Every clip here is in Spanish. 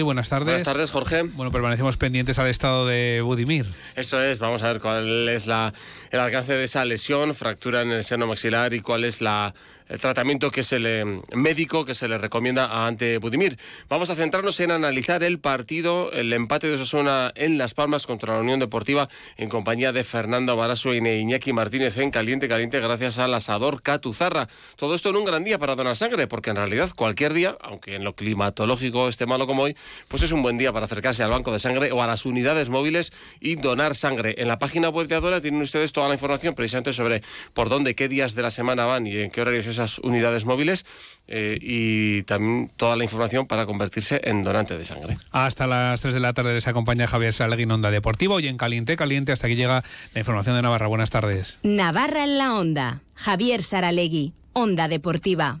Buenas tardes. Buenas tardes, Jorge. Bueno, permanecemos pendientes al estado de Budimir. Eso es, vamos a ver cuál es la, el alcance de esa lesión, fractura en el seno maxilar y cuál es la, el tratamiento que se le médico que se le recomienda a Ante Budimir. Vamos a centrarnos en analizar el partido, el empate de Osasuna en Las Palmas contra la Unión Deportiva en compañía de Fernando Baraso y Iñaki Martínez en caliente caliente gracias al asador Catuzarra. Todo esto en un gran día para donar sangre, porque en realidad cualquier día, aunque en lo climatológico esté malo como hoy, pues es un buen día para acercarse al banco de sangre o a las unidades móviles y donar sangre. En la página web de Adora tienen ustedes toda la información precisamente sobre por dónde, qué días de la semana van y en qué horarios esas unidades móviles eh, y también toda la información para convertirse en donante de sangre. Hasta las 3 de la tarde les acompaña Javier Salegui en Onda Deportivo y en Caliente Caliente hasta que llega la información de Navarra. Buenas tardes. Navarra en la Onda. Javier Saralegui, Onda Deportiva.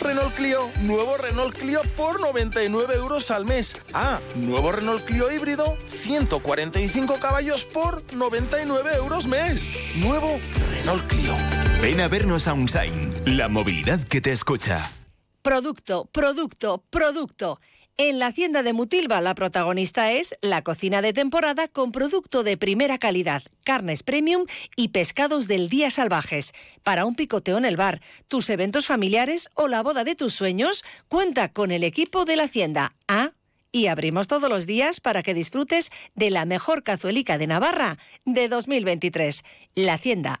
Renault Clio. Nuevo Renault Clio por 99 euros al mes. Ah, nuevo Renault Clio híbrido. 145 caballos por 99 euros mes. Nuevo Renault Clio. Ven a vernos a Unsign. La movilidad que te escucha. Producto, producto, producto. En la hacienda de Mutilva la protagonista es la cocina de temporada con producto de primera calidad, carnes premium y pescados del día salvajes. Para un picoteo en el bar, tus eventos familiares o la boda de tus sueños, cuenta con el equipo de la hacienda. Ah, y abrimos todos los días para que disfrutes de la mejor cazuelica de Navarra de 2023. La hacienda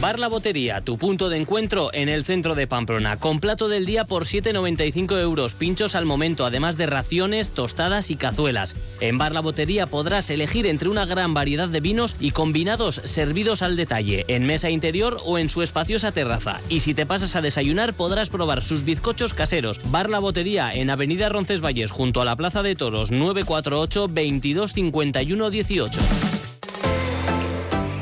Bar La Botería, tu punto de encuentro en el centro de Pamplona, con plato del día por 7,95 euros, pinchos al momento, además de raciones, tostadas y cazuelas. En Bar La Botería podrás elegir entre una gran variedad de vinos y combinados servidos al detalle, en mesa interior o en su espaciosa terraza. Y si te pasas a desayunar podrás probar sus bizcochos caseros. Bar La Botería en Avenida Roncesvalles, junto a la Plaza de Toros, 948 22 51 18.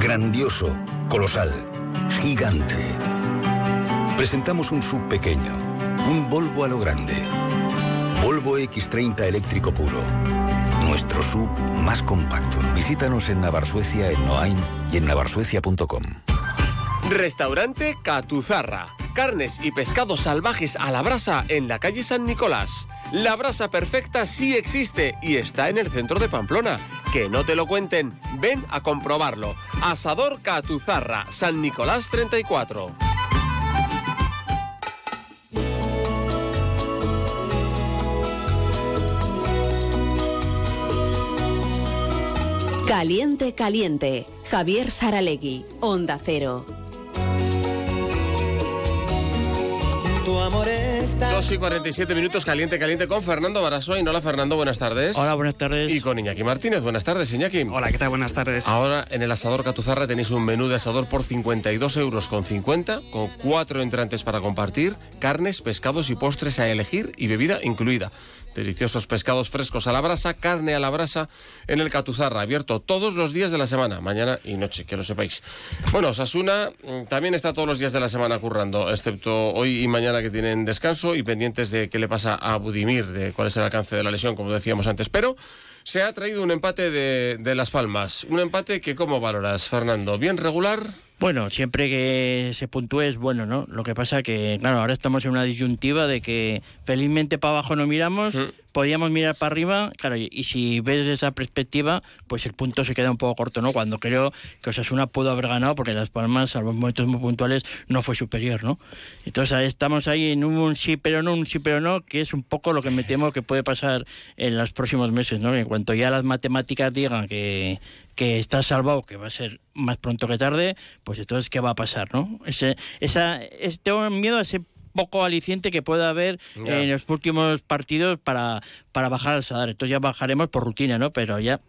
grandioso, colosal, gigante. Presentamos un sub pequeño, un Volvo a lo grande. Volvo X30 eléctrico puro. Nuestro sub más compacto. Visítanos en Navarsuecia, en Noain y en navarsuecia.com. Restaurante Catuzarra. Carnes y pescados salvajes a la brasa en la calle San Nicolás. La brasa perfecta sí existe y está en el centro de Pamplona. Que no te lo cuenten, ven a comprobarlo. Asador Catuzarra, San Nicolás 34. Caliente, caliente. Javier Saralegui, Onda Cero. Tu amor está... 2 y 47 minutos, caliente, caliente con Fernando Barasoin. Hola Fernando, buenas tardes. Hola, buenas tardes. Y con Iñaki Martínez, buenas tardes Iñaki. Hola, ¿qué tal? Buenas tardes. Ahora en el asador Catuzarra tenéis un menú de asador por 52 euros con 50, con cuatro entrantes para compartir, carnes, pescados y postres a elegir y bebida incluida. Deliciosos pescados frescos a la brasa, carne a la brasa en el Catuzarra, abierto todos los días de la semana, mañana y noche, que lo sepáis. Bueno, Osasuna mm, también está todos los días de la semana currando, excepto hoy y mañana que tienen descanso y pendientes de qué le pasa a Budimir, de cuál es el alcance de la lesión, como decíamos antes. Pero se ha traído un empate de, de Las Palmas. Un empate que, ¿cómo valoras, Fernando? ¿Bien regular? Bueno, siempre que se puntúe es bueno, ¿no? Lo que pasa que, claro, ahora estamos en una disyuntiva de que felizmente para abajo no miramos, podíamos mirar para arriba, claro, y, y si ves desde esa perspectiva, pues el punto se queda un poco corto, ¿no? Cuando creo que Osasuna pudo haber ganado, porque Las Palmas, a los momentos muy puntuales, no fue superior, ¿no? Entonces ahí estamos ahí en un sí pero no, un sí pero no, que es un poco lo que me temo que puede pasar en los próximos meses, ¿no? En cuanto ya las matemáticas digan que que está salvado, que va a ser más pronto que tarde, pues entonces, ¿qué va a pasar? ¿no? Ese, esa, es, tengo miedo a ese poco aliciente que pueda haber en los últimos partidos para, para bajar al Sadar. Entonces ya bajaremos por rutina, ¿no? Pero ya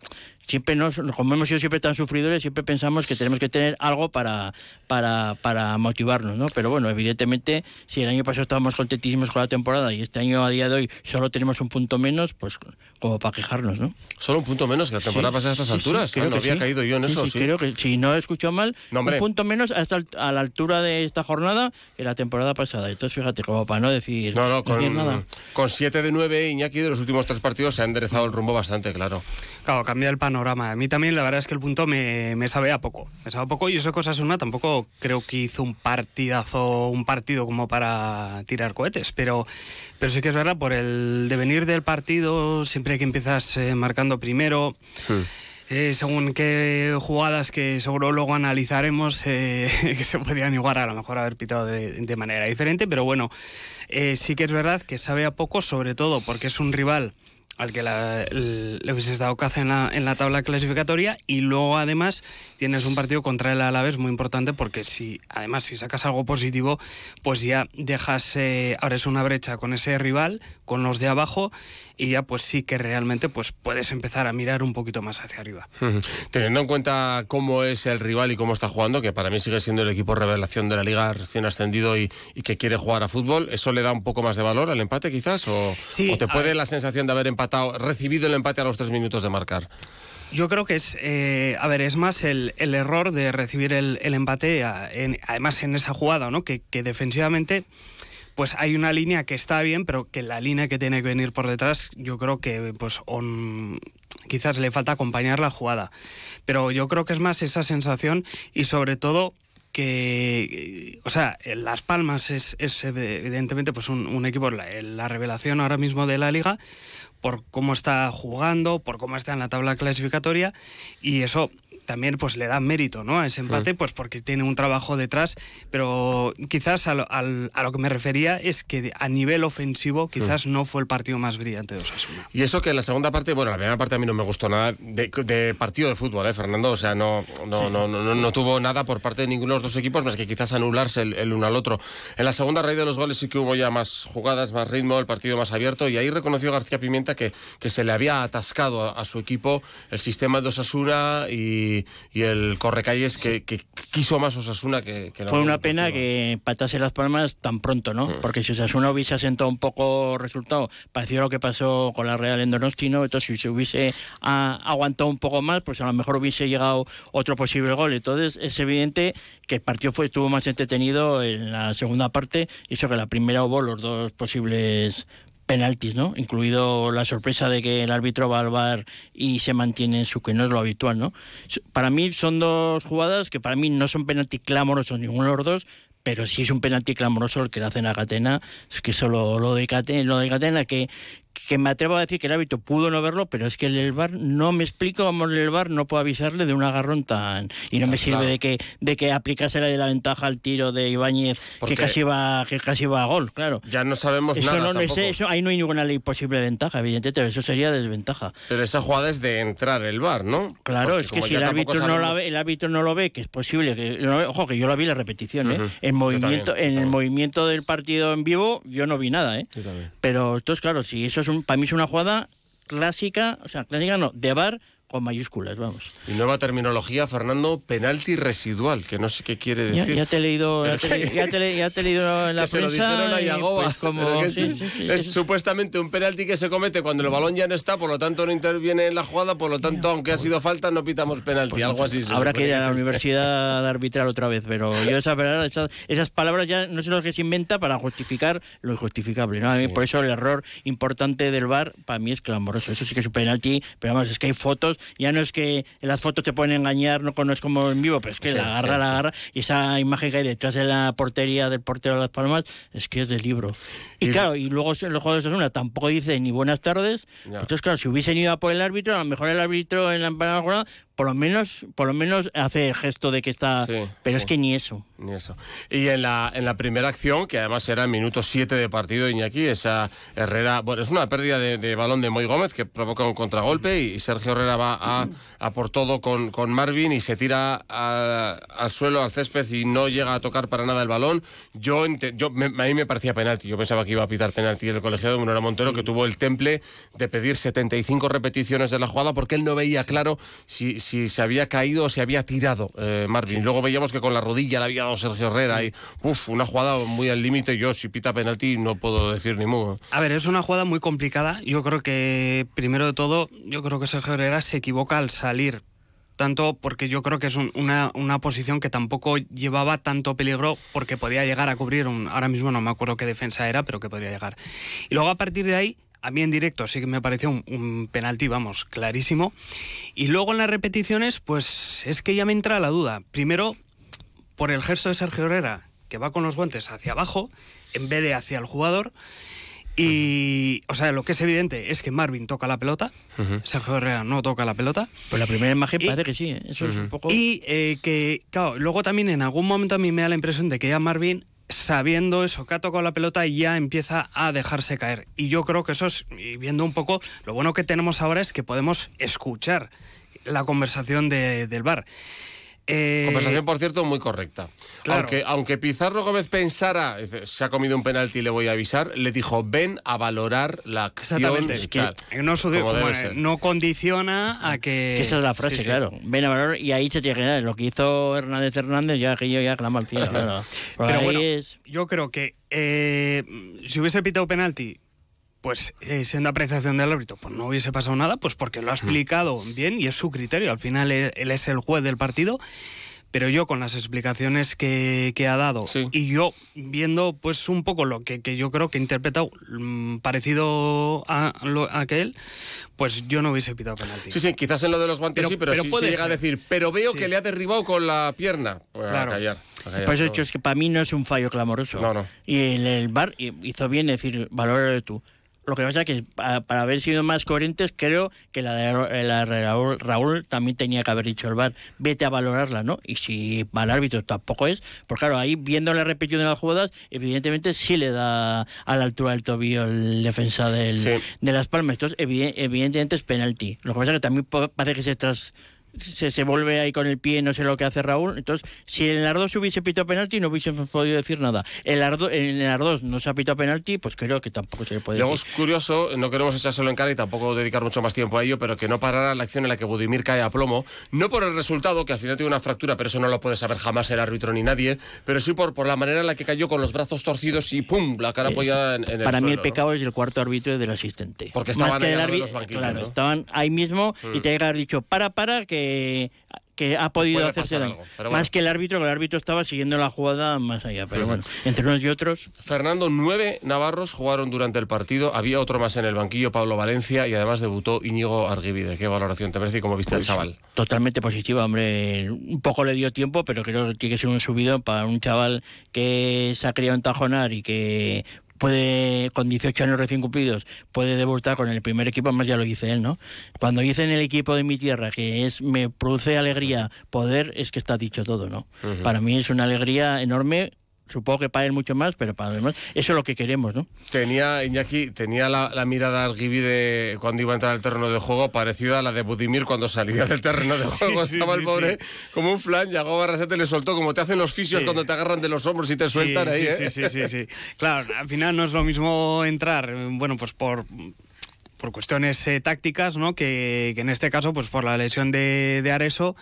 siempre nos, como hemos sido siempre tan sufridores, siempre pensamos que tenemos que tener algo para, para, para motivarnos, ¿no? Pero bueno, evidentemente, si el año pasado estábamos contentísimos con la temporada y este año a día de hoy solo tenemos un punto menos, pues como para quejarnos, ¿no? Solo un punto menos que la temporada Sí, pasada a estas sí, sí, alturas. creo Ah, no que había sí. caído yo en Sí, eso, sí, sí. Creo que si no he escuchado mal, No, un punto menos hasta a la altura de esta jornada que la temporada pasada. Entonces, fíjate, como para no decir, No, no, decir nada. con, con 7 de 9, Iñaki, de los últimos tres partidos se ha enderezado el rumbo bastante, claro. Claro, cambia el panorama. A mí también la verdad es que el punto me, me sabe a poco. Me sabe a poco. Y eso que Osasuna tampoco creo que hizo un partidazo, un partido como para tirar cohetes, pero, pero sí que es verdad, por el devenir del partido, siempre que empiezas eh, marcando primero, eh, según qué jugadas que seguro luego analizaremos eh, que se podrían igual a lo mejor haber pitado de, de manera diferente, pero bueno, eh, sí que es verdad que sabe a poco, sobre todo porque es un rival al que la- el- le hubieses dado caza en la, en la tabla clasificatoria y luego además tienes un partido contra el Alavés muy importante porque si además si sacas algo positivo pues ya dejas eh, abres una brecha con ese rival con los de abajo y ya pues sí que realmente pues puedes empezar a mirar un poquito más hacia arriba. Teniendo en cuenta cómo es el rival y cómo está jugando, que para mí sigue siendo el equipo revelación de la liga recién ascendido y, y que quiere jugar a fútbol, ¿eso le da un poco más de valor al empate quizás? ¿O, Sí, o te puede ver. la sensación de haber empatado, recibido el empate a los tres minutos de marcar? Yo creo que es, eh, a ver, es más el, el error de recibir el, el empate, a- en- además en esa jugada, ¿no? Que, que defensivamente, pues hay una línea que está bien, pero que la línea que tiene que venir por detrás, yo creo que, pues, on- quizás le falta acompañar la jugada. Pero yo creo que es más esa sensación y sobre todo que, eh, o sea, Las Palmas es, es evidentemente pues un, un equipo, la, la revelación ahora mismo de la liga, por cómo está jugando, por cómo está en la tabla clasificatoria y eso también pues le da mérito ¿no? a ese empate pues porque tiene un trabajo detrás pero quizás a lo, al- a lo que me refería es que a nivel ofensivo quizás no fue el partido más brillante de Osasuna Y eso que en la segunda parte, bueno, la primera parte a mí no me gustó nada de, de partido de fútbol, ¿eh, Fernando? O sea, no, no, no, no, no, no tuvo nada por parte de ninguno de los dos equipos, más que quizás anularse el, el uno al otro. En la segunda raíz de los goles sí que hubo ya más jugadas, más ritmo, el partido más abierto, y ahí reconoció García Pimienta que, que se le había atascado a, a su equipo el sistema de Osasuna y, y el correcalles que, que quiso más Osasuna que, que la Fue una pena que empatase Las Palmas tan pronto, ¿no? Porque si Osasuna hubiese asentado un poco resultado, parecido a lo que pasó con la Real en Donosti, ¿no? Entonces, si se hubiese ah, aguantado un poco más, pues a lo mejor hubiese llegado otro posible gol. Entonces, es evidente que el partido fue, estuvo más entretenido en la segunda parte, y eso que la primera hubo los dos posibles penaltis, ¿no? Incluido la sorpresa de que el árbitro va al bar y se mantiene en su que no es lo habitual, ¿no? Para mí son dos jugadas que para mí no son penalti clamorosos ninguno de los dos, pero sí es un penalti clamoroso el que le hacen a Catena, es que solo lo de Catena, lo de Catena que que me atrevo a decir que el árbitro pudo no verlo, pero es que el VAR no me explico cómo el VAR no puede avisarle de un agarrón tan y no me sirve claro. de que de que aplicase la de la ventaja al tiro de Ibáñez Porque- que casi va que casi va a gol, claro. Ya no sabemos Eso nada no, no eso, ahí no hay ninguna ley posible de ventaja, evidentemente, eso sería desventaja. Pero esa jugada es de entrar el bar, ¿no? Claro, Porque es que si el árbitro, no la ve, el árbitro no lo ve, que es posible que no lo ve- ojo que yo la vi la repetición, ¿eh? En movimiento, también, en el movimiento del partido en vivo, yo no vi nada, ¿eh? Pero entonces, claro, si eso es para mí es una jugada clásica, o sea, clásica no, de bar con mayúsculas, vamos. Y nueva terminología, Fernando, penalti residual, que no sé qué quiere decir. ya te he leído, ya te, he- ya te he- ya te he leído en la que se lo prensa. dijeron a y, Yagoba, pues, como- que sí, es, sí, sí, es sí. supuestamente un penalti que se comete cuando el balón ya no está, por lo tanto no interviene en la jugada, por lo tanto, aunque ha sido falta, no pitamos penalti, algo así. se Pues Habrá que ir a la universidad a arbitrar otra vez, pero yo esas, palabras- esas, esas palabras ya no sé lo que se inventa para justificar lo injustificable. ¿no? A mí, Por eso el error importante del VAR para mí es clamoroso. Eso sí que es un penalti, pero vamos, es que hay fotos, ya no es que en las fotos te pueden engañar, no, no es como en vivo, pero es que Sí, la agarra, sí, la agarra, y esa imagen que hay detrás de la portería del portero de Las Palmas es que es de libro. Y, claro, y luego los jugadores de Osasuna tampoco dicen ni buenas tardes. Entonces, claro, si hubiesen ido a por el árbitro, a lo mejor el árbitro en la jugada, por lo menos, por lo menos hace el gesto de que está. Sí, pero sí. es que ni eso. Ni eso. Y en la, en la primera acción, que además era en minuto 7 de partido, Iñaki, esa Herrera, bueno, es una pérdida de, de balón de Moy Gómez que provoca un contragolpe y Sergio Herrera va a, a por todo con, con Marvin y se tira a- al suelo, al césped y no llega a tocar para nada el balón. Yo, ente- yo me- a mí me parecía penalti, yo pensaba que iba a pitar penalti el colegiado de Munera Montero, que tuvo el temple de pedir 75 repeticiones de la jugada porque él no veía claro si, si se había caído o se había tirado eh, Marvin. Luego veíamos que con la rodilla le había dado Sergio Herrera y uf, una jugada muy al límite. Yo, si pita penalti, no puedo decir ni mu. A ver, es una jugada muy complicada. Yo creo que, primero de todo, yo creo que Sergio Herrera se equivoca al salir. Tanto porque yo creo que es un- una, una posición que tampoco llevaba tanto peligro porque podía llegar a cubrir un. Ahora mismo no me acuerdo qué defensa era, pero que podría llegar. Y luego a partir de ahí, a mí en directo sí que me pareció un, un penalti, vamos, clarísimo. Y luego en las repeticiones, pues es que ya me entra la duda. Primero, por el gesto de Sergio Herrera, que va con los guantes hacia abajo, en vez de hacia el jugador. Y, o sea, lo que es evidente es que Marvin toca la pelota, Sergio Herrera no toca la pelota. Pues la primera imagen Y- parece que sí, ¿eh? eso es un poco. Y eh, que, claro, luego también en algún momento a mí me da la impresión de que ya Marvin, sabiendo eso, que ha tocado la pelota, ya empieza a dejarse caer. Y yo creo que eso es, y viendo un poco, lo bueno que tenemos ahora es que podemos escuchar la conversación de- del bar. Eh, Conversación, por cierto, muy correcta. Claro. Aunque, aunque Pizarro Gómez pensara, se ha comido un penalti y le voy a avisar, le dijo, ven a valorar la acción. Exactamente, es que no, bueno, condiciona a que... que esa es la frase, Sí, sí. claro. Ven a valor y ahí se tiene que quedar. Lo que hizo Hernández Hernández, ya que yo ya clama al pie, claro. Por Pero bueno, es- yo creo que eh, si hubiese pitado penalti, pues eh, siendo apreciación del árbitro, pues no hubiese pasado nada, pues porque lo ha explicado bien y es su criterio. Al final él, él es el juez del partido. Pero yo con las explicaciones que, que ha dado y yo viendo pues un poco lo que, que yo creo que he interpretado mm, parecido a, lo- a que él, pues yo no hubiese pitado penalti. Sí, sí, quizás en lo de los guantes Pero- sí, pero, pero sí, sí puede llega a decir, pero veo Sí. que le ha derribado con la pierna. Pues a Claro. callar, a callar, Por eso he no. dicho, es que para mí no es un fallo clamoroso. No, no. Y el, el bar hizo bien decir, valóralo tú. Lo que pasa es que para, para haber sido más coherentes, creo que la de, la de Raúl, Raúl también tenía que haber dicho el bar, vete a valorarla, ¿no? Y si mal árbitro tampoco es, pues claro, ahí viendo la repetición de las jugadas, evidentemente sí le da a la altura del tobillo el defensa del, Sí. de Las Palmas. Entonces, evi- evidentemente es penalti. Lo que pasa es que también parece que se tras se, se vuelve ahí con el pie, no sé lo que hace Raúl. Entonces, si en el Ardos hubiese pitado penalti, no hubiésemos podido decir nada. El Ardo, en el Ardos no se ha pitado penalti, pues creo que tampoco se le puede Luego decir. es curioso, no queremos echárselo en cara y tampoco dedicar mucho más tiempo a ello, pero que no parara la acción en la que Budimir cae a plomo, no por el resultado, que al final tiene una fractura, pero eso no lo puede saber jamás el árbitro ni nadie, pero sí por, por la manera en la que cayó con los brazos torcidos y ¡pum! la cara apoyada en, en el Para mí el suelo, ¿no? pecado es el cuarto árbitro y del asistente. Porque estaban Más que ahí el al lado de árbitro, los banquillos, claro, ¿no? estaban ahí mismo y Mm. te haber dicho, para, para, que, que ha podido hacerse daño. algo, pero Más bueno. que el árbitro, que el árbitro estaba siguiendo la jugada más allá. Pero bueno, entre unos y otros, Fernando, nueve navarros jugaron durante el partido, había otro más en el banquillo, Pablo Valencia, y además debutó Íñigo Arguivide. ¿Qué valoración te merece y cómo viste Pues al chaval? totalmente positiva, hombre. Un poco le dio tiempo, pero creo que tiene que ser un subido para un chaval que se ha criado en Tajonar y que puede, con 18 años recién cumplidos, puede debutar con el primer equipo, además ya lo dice él, ¿no? Cuando dice en el equipo de mi tierra que es me produce alegría poder, es que está dicho todo, ¿no? Para mí es una alegría enorme, supongo que para él mucho más, pero para los demás, eso es lo que queremos, ¿no? Tenía, Iñaki, tenía la, la mirada Arguivide cuando iba a entrar al terreno de juego parecida a la de Budimir cuando salía del terreno de juego. sí, Estaba sí, el pobre sí. como un flan, llegó Barrasete, le soltó como te hacen los fisios cuando te agarran de los hombros y te sueltan sí, ahí, sí, ¿eh? sí, sí, sí. Claro, al final no es lo mismo entrar, bueno, pues por por cuestiones eh, tácticas, ¿no? Que, que en este caso, pues por la lesión de, de Areso,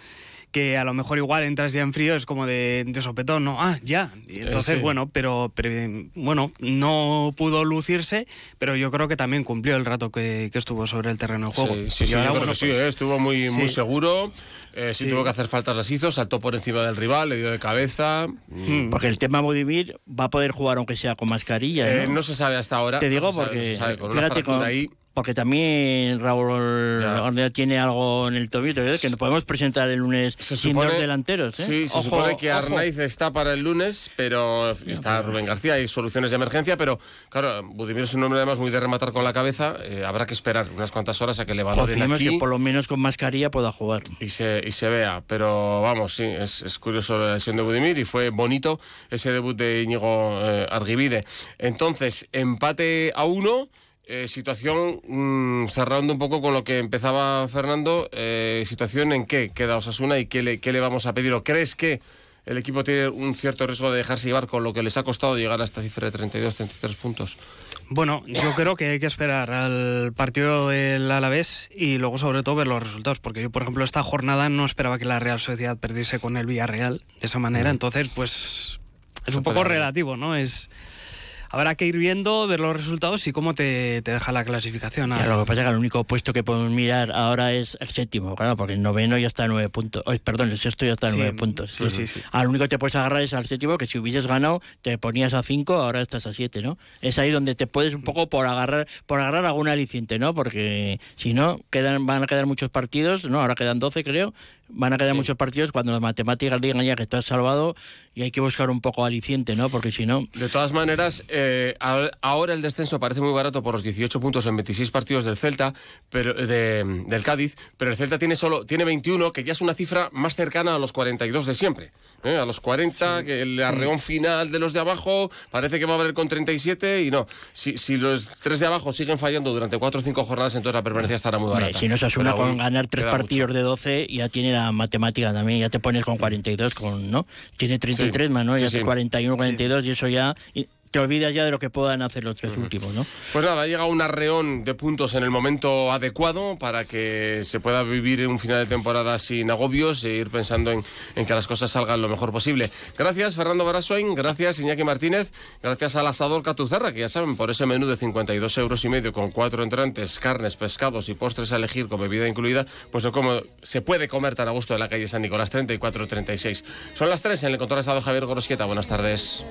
que a lo mejor igual entras ya en frío, es como de, de sopetón, ¿no? Ah, ya. Y entonces, sí. bueno, pero, pero, bueno, no pudo lucirse, pero yo creo que también cumplió el rato que, que estuvo sobre el terreno de juego. Sí, sí, sí, ahora, yo creo bueno, que sí, pues, ¿eh? estuvo muy, muy seguro. eh, sí, Sí. tuvo que hacer faltas las hizo, saltó por encima del rival, le dio de cabeza. Hmm. Porque el tema Budimir va a poder jugar aunque sea con mascarilla. Eh, ¿no? no se sabe hasta ahora. Te no digo se sabe, no porque, se sabe, con una fíjate, con- ahí. Porque también Raúl Ornella tiene algo en el tobillo, ¿eh? que nos podemos presentar el lunes sin dos delanteros. ¿eh? Sí, se Ojo, supone que ojo. Arnaiz está para el lunes, pero está Rubén García, hay soluciones de emergencia, pero claro, Budimir es un hombre además muy de rematar con la cabeza, eh, habrá que esperar unas cuantas horas a que le valoren Confiemos aquí que por lo menos con mascarilla pueda jugar. y se, y se vea, pero vamos, sí, es, es curioso la lesión de Budimir y fue bonito ese debut de Íñigo eh, Arguivide. Entonces, empate a uno. Eh, situación mm, cerrando un poco con lo que empezaba Fernando, eh, situación en qué queda Osasuna y qué le, qué le vamos a pedir. ¿O crees que el equipo tiene un cierto riesgo de dejarse llevar con lo que les ha costado llegar a esta cifra de 32, 33 puntos? Bueno, yo creo que hay que esperar al partido del Alavés y luego sobre todo ver los resultados, porque yo, por ejemplo, esta jornada no esperaba que la Real Sociedad perdiese con el Villarreal de esa manera, entonces pues es un poco relativo, ¿no? Es habrá que ir viendo, ver los resultados y cómo te, te deja la clasificación. Ya, lo que pasa es que el único puesto que podemos mirar ahora es el séptimo, claro, porque el noveno ya está a nueve puntos. Ay, perdón, el sexto ya está a Sí, nueve puntos. sí, sí, sí. Al único que te puedes agarrar es al séptimo, que si hubieses ganado te ponías a cinco, ahora estás a siete, ¿no? Es ahí donde te puedes un poco por agarrar, por agarrar algún aliciente, ¿no? Porque si no, quedan, van a quedar muchos partidos, ¿no? Ahora quedan 12, creo. Van a quedar Sí. muchos partidos cuando las matemáticas digan ya que estás salvado y hay que buscar un poco aliciente, ¿no? Porque si no, De todas maneras, eh, ahora el descenso parece muy barato por los 18 puntos en 26 partidos del Celta, pero de- del Cádiz, pero el Celta tiene solo tiene 21, que ya es una cifra más cercana a los 42 de siempre. ¿eh? A los 40, que el arreón final de los de abajo parece que va a haber con 37 y no. Si, si los tres de abajo siguen fallando durante 4 o 5 jornadas, entonces la permanencia estará muy barata. si no se asuna con ganar tres partidos de 12, ya tiene la matemática también, ya te pones con 42, con, ¿no? Tiene 33 Sí, ¿no? sí, Ya sí. te 41, 42 y eso ya... te olvidas ya de lo que puedan hacer los tres últimos, ¿no? Pues nada, llega un arreón de puntos en el momento adecuado para que se pueda vivir un final de temporada sin agobios e ir pensando en, en que las cosas salgan lo mejor posible. Gracias, Fernando Baraswain, gracias, Iñaki Martínez, gracias al asador Catuzarra, que ya saben, por ese menú de 52 euros y medio con cuatro entrantes, carnes, pescados y postres a elegir con bebida incluida, pues no como se puede comer tan a gusto en la calle San Nicolás 34-36. Son las 3 en el control de estado Javier Gorosquieta. Buenas tardes.